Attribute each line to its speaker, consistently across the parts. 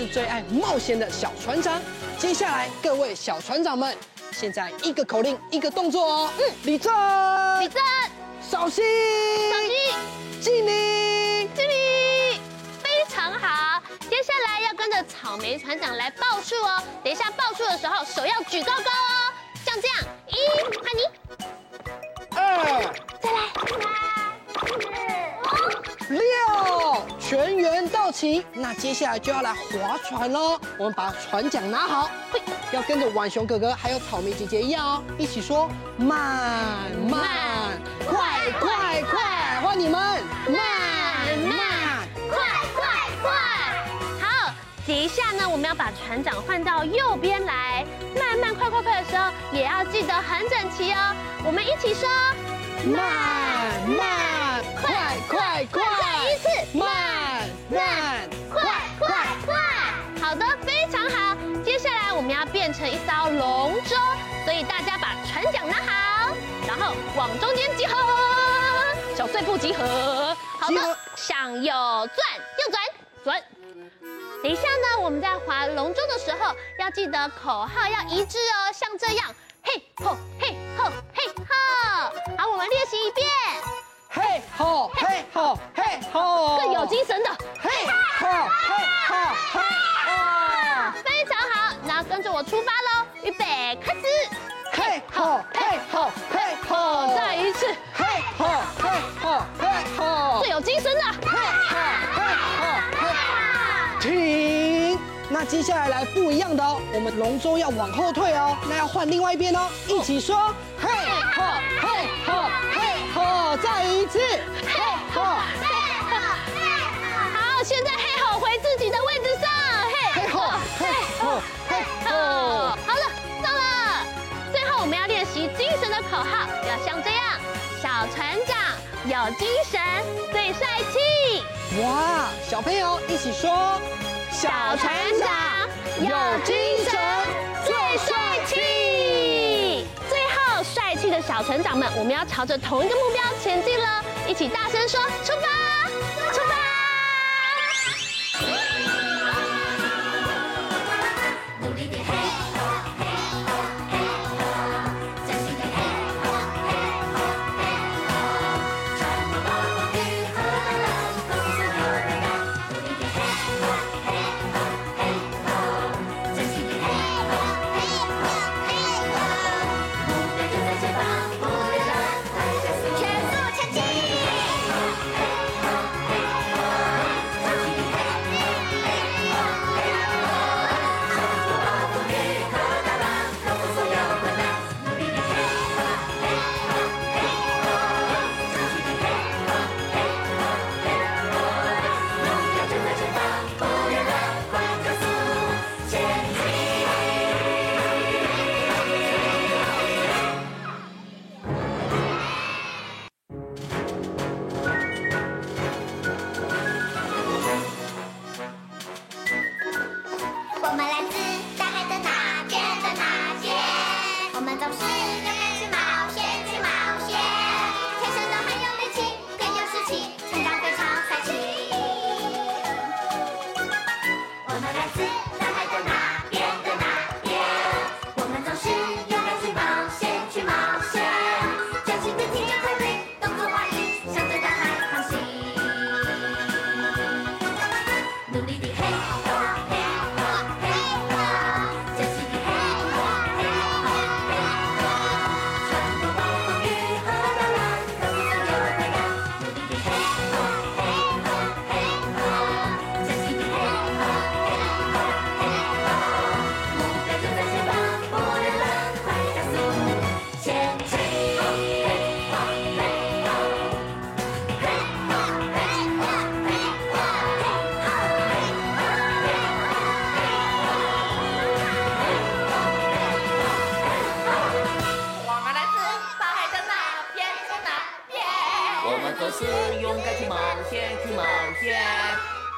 Speaker 1: 是
Speaker 2: 最爱冒险的小船长。接下来，各位小船长们，现在一个口令，一个动作哦。嗯，李正，
Speaker 3: 李正，
Speaker 2: 稍息，
Speaker 3: 稍息，
Speaker 2: 敬礼，
Speaker 3: 敬礼，非常好。接下来要跟着草莓船长来报数哦。等一下报数的时候，手要举高高哦，像这样。一，换你。
Speaker 2: 全员到齐，那接下来就要来划船喽。我们把船桨拿好，嘿，要跟着浣熊哥哥还有草莓姐姐一样哦，一起说慢慢，快快快，换你们慢慢，
Speaker 3: 快快快。好，等一下呢，我们要把船桨换到右边来，慢慢快快快的时候，也要记得很整齐哦。我们一起说，
Speaker 2: 慢慢，快快快。
Speaker 3: 变成一艘龙舟，所以大家把船桨拿好，然后往中间集合，小碎步集合。好的，向右转，右转，转。等一下呢，我们在划龙舟的时候要记得口号要一致哦，像这样，嘿吼，嘿吼，嘿吼。好，我们练习一遍。
Speaker 2: 嘿吼嘿吼嘿吼，
Speaker 3: 更有精神的
Speaker 2: 嘿吼嘿吼嘿吼，
Speaker 3: 跟着我出发喽，预备开始，
Speaker 2: 嘿吼嘿吼嘿吼，
Speaker 3: 再一次，
Speaker 2: 嘿吼嘿吼嘿吼，
Speaker 3: 最有精神的
Speaker 2: 嘿吼嘿吼嘿吼，停，那接下来来不一样的哦，我们龙舟要往后退哦，那要换另外一边哦，一起说，嘿吼嘿吼嘿吼，再一次，嘿吼，
Speaker 3: 号，要像这样，小船长有精神最帅气，
Speaker 2: 哇，小朋友一起说，
Speaker 3: 小船长有精神最帅气。最后帅气的小船长们，我们要朝着同一个目标前进了，一起大声说：出发！边，
Speaker 4: 我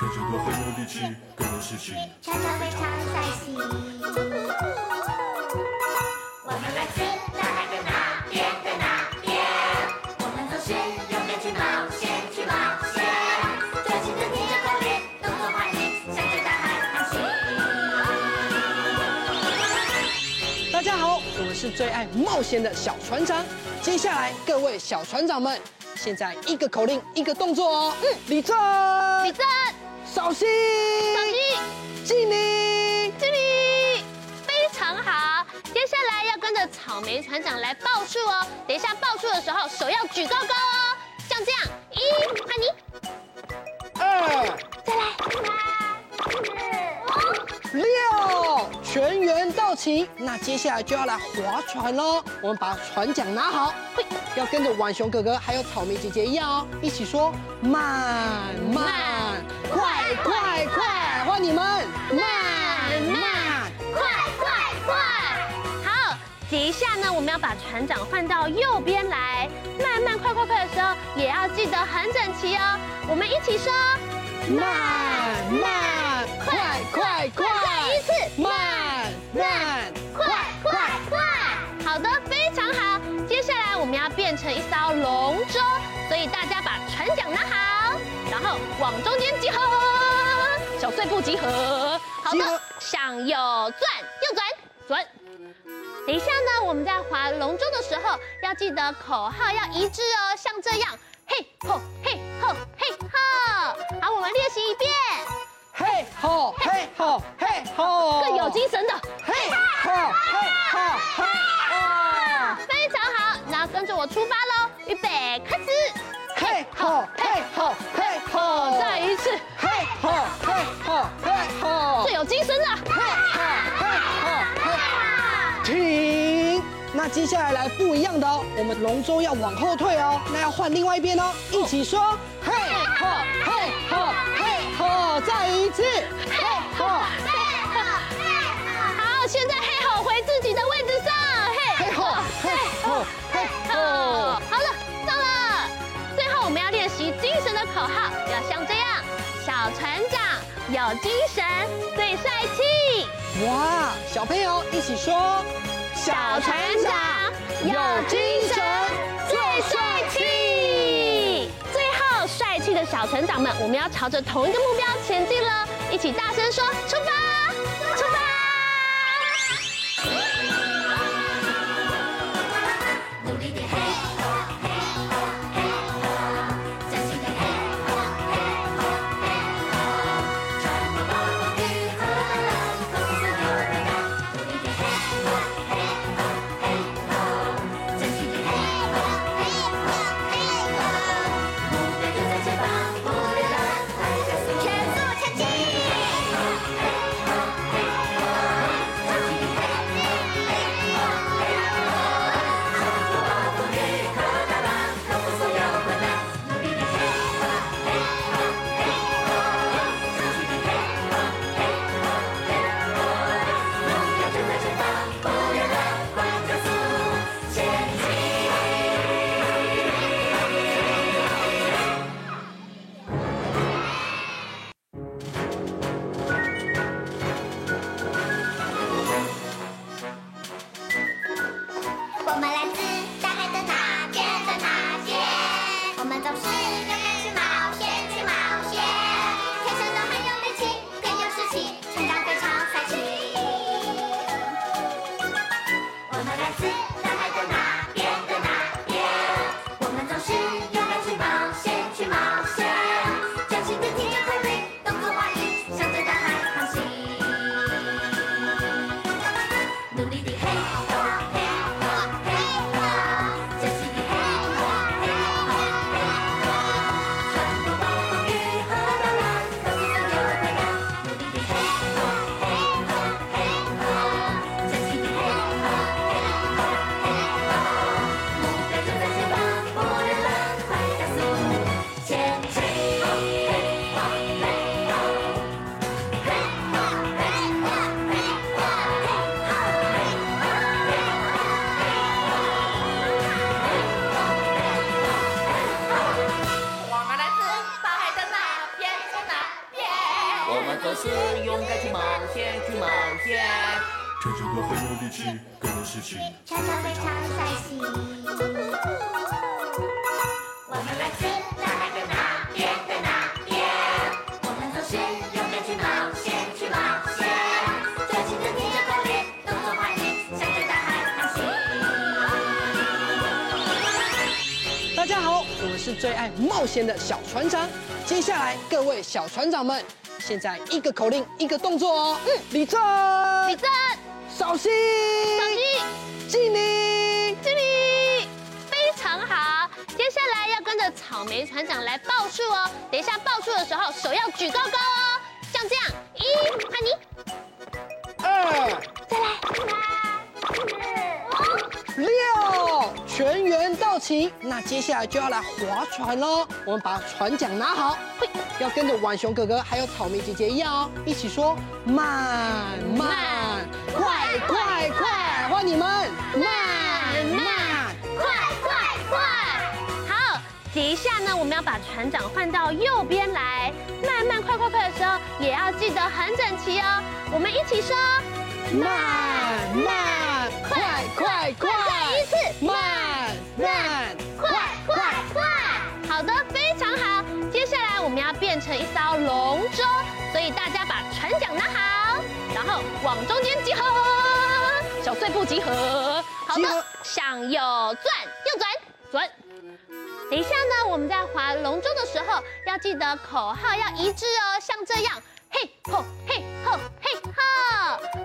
Speaker 5: 趁着都很有力气，更有士气。
Speaker 4: 船长非常帅气。我们来自大海的那边的那边，我们总是勇敢去冒险，去冒险。专心的听着口令，动作向着大海航行。
Speaker 2: 大家好，我们是最爱冒险的小船长。接下来，各位小船长们，现在一个口令，一个动作哦。嗯，立正，
Speaker 3: 立正，
Speaker 2: 稍息，
Speaker 3: 小心，
Speaker 2: 敬礼，
Speaker 3: 敬礼，非常好。接下来要跟着草莓船长来报数哦。等一下报数的时候，手要举高高哦，像这样，一，换你，
Speaker 2: 二，
Speaker 3: 再来，三，四
Speaker 2: 六，全员到齐。那接下来就要来划船喽。我们把船桨拿好，要跟着浣熊哥哥还有草莓姐姐一样哦，一起说慢慢，快快，换你们慢慢。
Speaker 3: 快快快！好，接一下呢，我们要把船长换到右边来，慢慢快快快的时候，也要记得很整齐哦。我们一起说，
Speaker 2: 慢慢，快快快，
Speaker 3: 再一次，
Speaker 2: 慢慢，
Speaker 3: 快快快！好的，非常好。接下来我们要变成一艘龙舟，所以大家把船桨拿好，然后往中间集合，小碎步集合。好的，向右转，右转，转。等一下呢，我们在划龙舟的时候，要记得口号要一致哦，像这样，嘿吼嘿吼嘿吼。好，我们练习一遍，
Speaker 2: 嘿吼嘿吼嘿吼，
Speaker 3: 更有精神的。
Speaker 2: 嘿吼嘿吼嘿吼，接下来来不一样的哦，我们龙舟要往后退哦，那要换另外一边哦，一起说，嘿吼嘿吼嘿吼，再一次，嘿吼
Speaker 3: 好，现在嘿吼回自己的位置上，嘿
Speaker 2: 嘿吼嘿吼嘿
Speaker 3: 吼，好了，到了。最后我们要练习精神的口号，要像这样，小船长有精神最帅气。
Speaker 2: 哇，小朋友一起说，
Speaker 3: 小船长有精神最帅气。最后，帅气的小船长们，我们要朝着同一个目标前进了，一起大声说：出
Speaker 4: 发！勇敢去冒险去冒险这首
Speaker 5: 很有力气有士
Speaker 4: 气非常
Speaker 2: 帅气。最爱冒险的小船长。接下来，各位小船长们，现在一个口令，一个动作哦。嗯，立正，
Speaker 3: 立正，
Speaker 2: 稍息，
Speaker 3: 小心，
Speaker 2: 敬礼，
Speaker 3: 敬礼，非常好。接下来要跟着草莓船长来报数哦。等一下报数的时候，手要举高高哦，像这样，一，换你，
Speaker 2: 二，
Speaker 3: 再来，三，四
Speaker 2: 六，全员到齐。那接下来就要来划船喽。我们把船桨拿好，要跟着浣熊哥哥还有草莓姐姐一样哦，一起说慢慢，快快快，换你们，慢慢。
Speaker 3: 快快快！好，等一下呢，我们要把船桨换到右边来，慢慢快快快的时候，也要记得很整齐哦。我们一起说，
Speaker 2: 慢慢，快快快，
Speaker 3: 常好。接下来我们要变成一艘龙舟，所以大家把船桨拿好，然后往中间集合，小碎步集合。好的，向右转，右转，转。等一下呢，我们在划龙舟的时候，要记得口号要一致哦，像这样，嘿吼嘿吼嘿吼。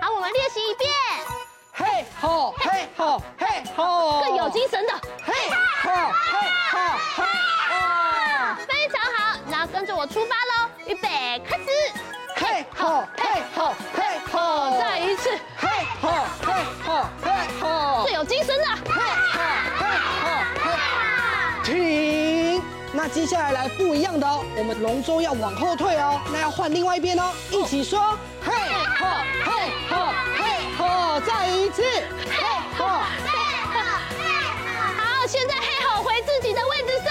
Speaker 3: 好，我们练习一遍，
Speaker 2: 嘿吼嘿吼嘿吼，
Speaker 3: 更有精神的，
Speaker 2: 嘿吼嘿吼，接下来来不一样的哦，我们龙舟要往后退哦，那要换另外一边哦，一起说，嘿吼嘿吼嘿吼，再一次，嘿吼。
Speaker 3: 好，现在嘿吼回自己的位置上，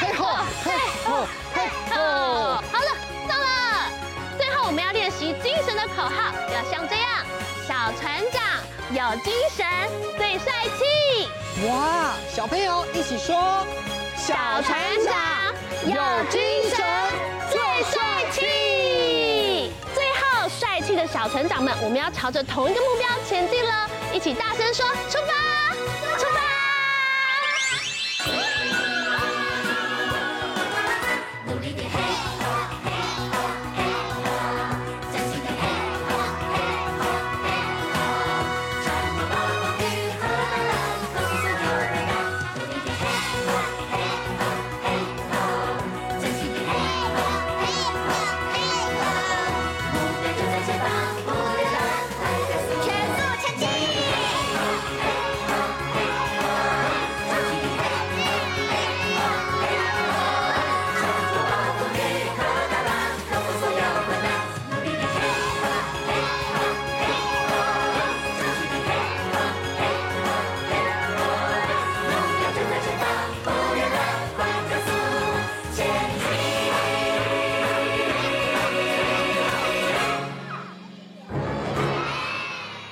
Speaker 3: 嘿
Speaker 2: 吼嘿吼嘿吼，
Speaker 3: 好了，到了。最后我们要练习精神的口号，要像这样：小船长有精神，最帅气。
Speaker 2: 哇，小朋友一起说，
Speaker 3: 小船长有精神，最帅气。最后，帅气的小船长们，我们要朝着同一个目标前进了，一起大声说：出发！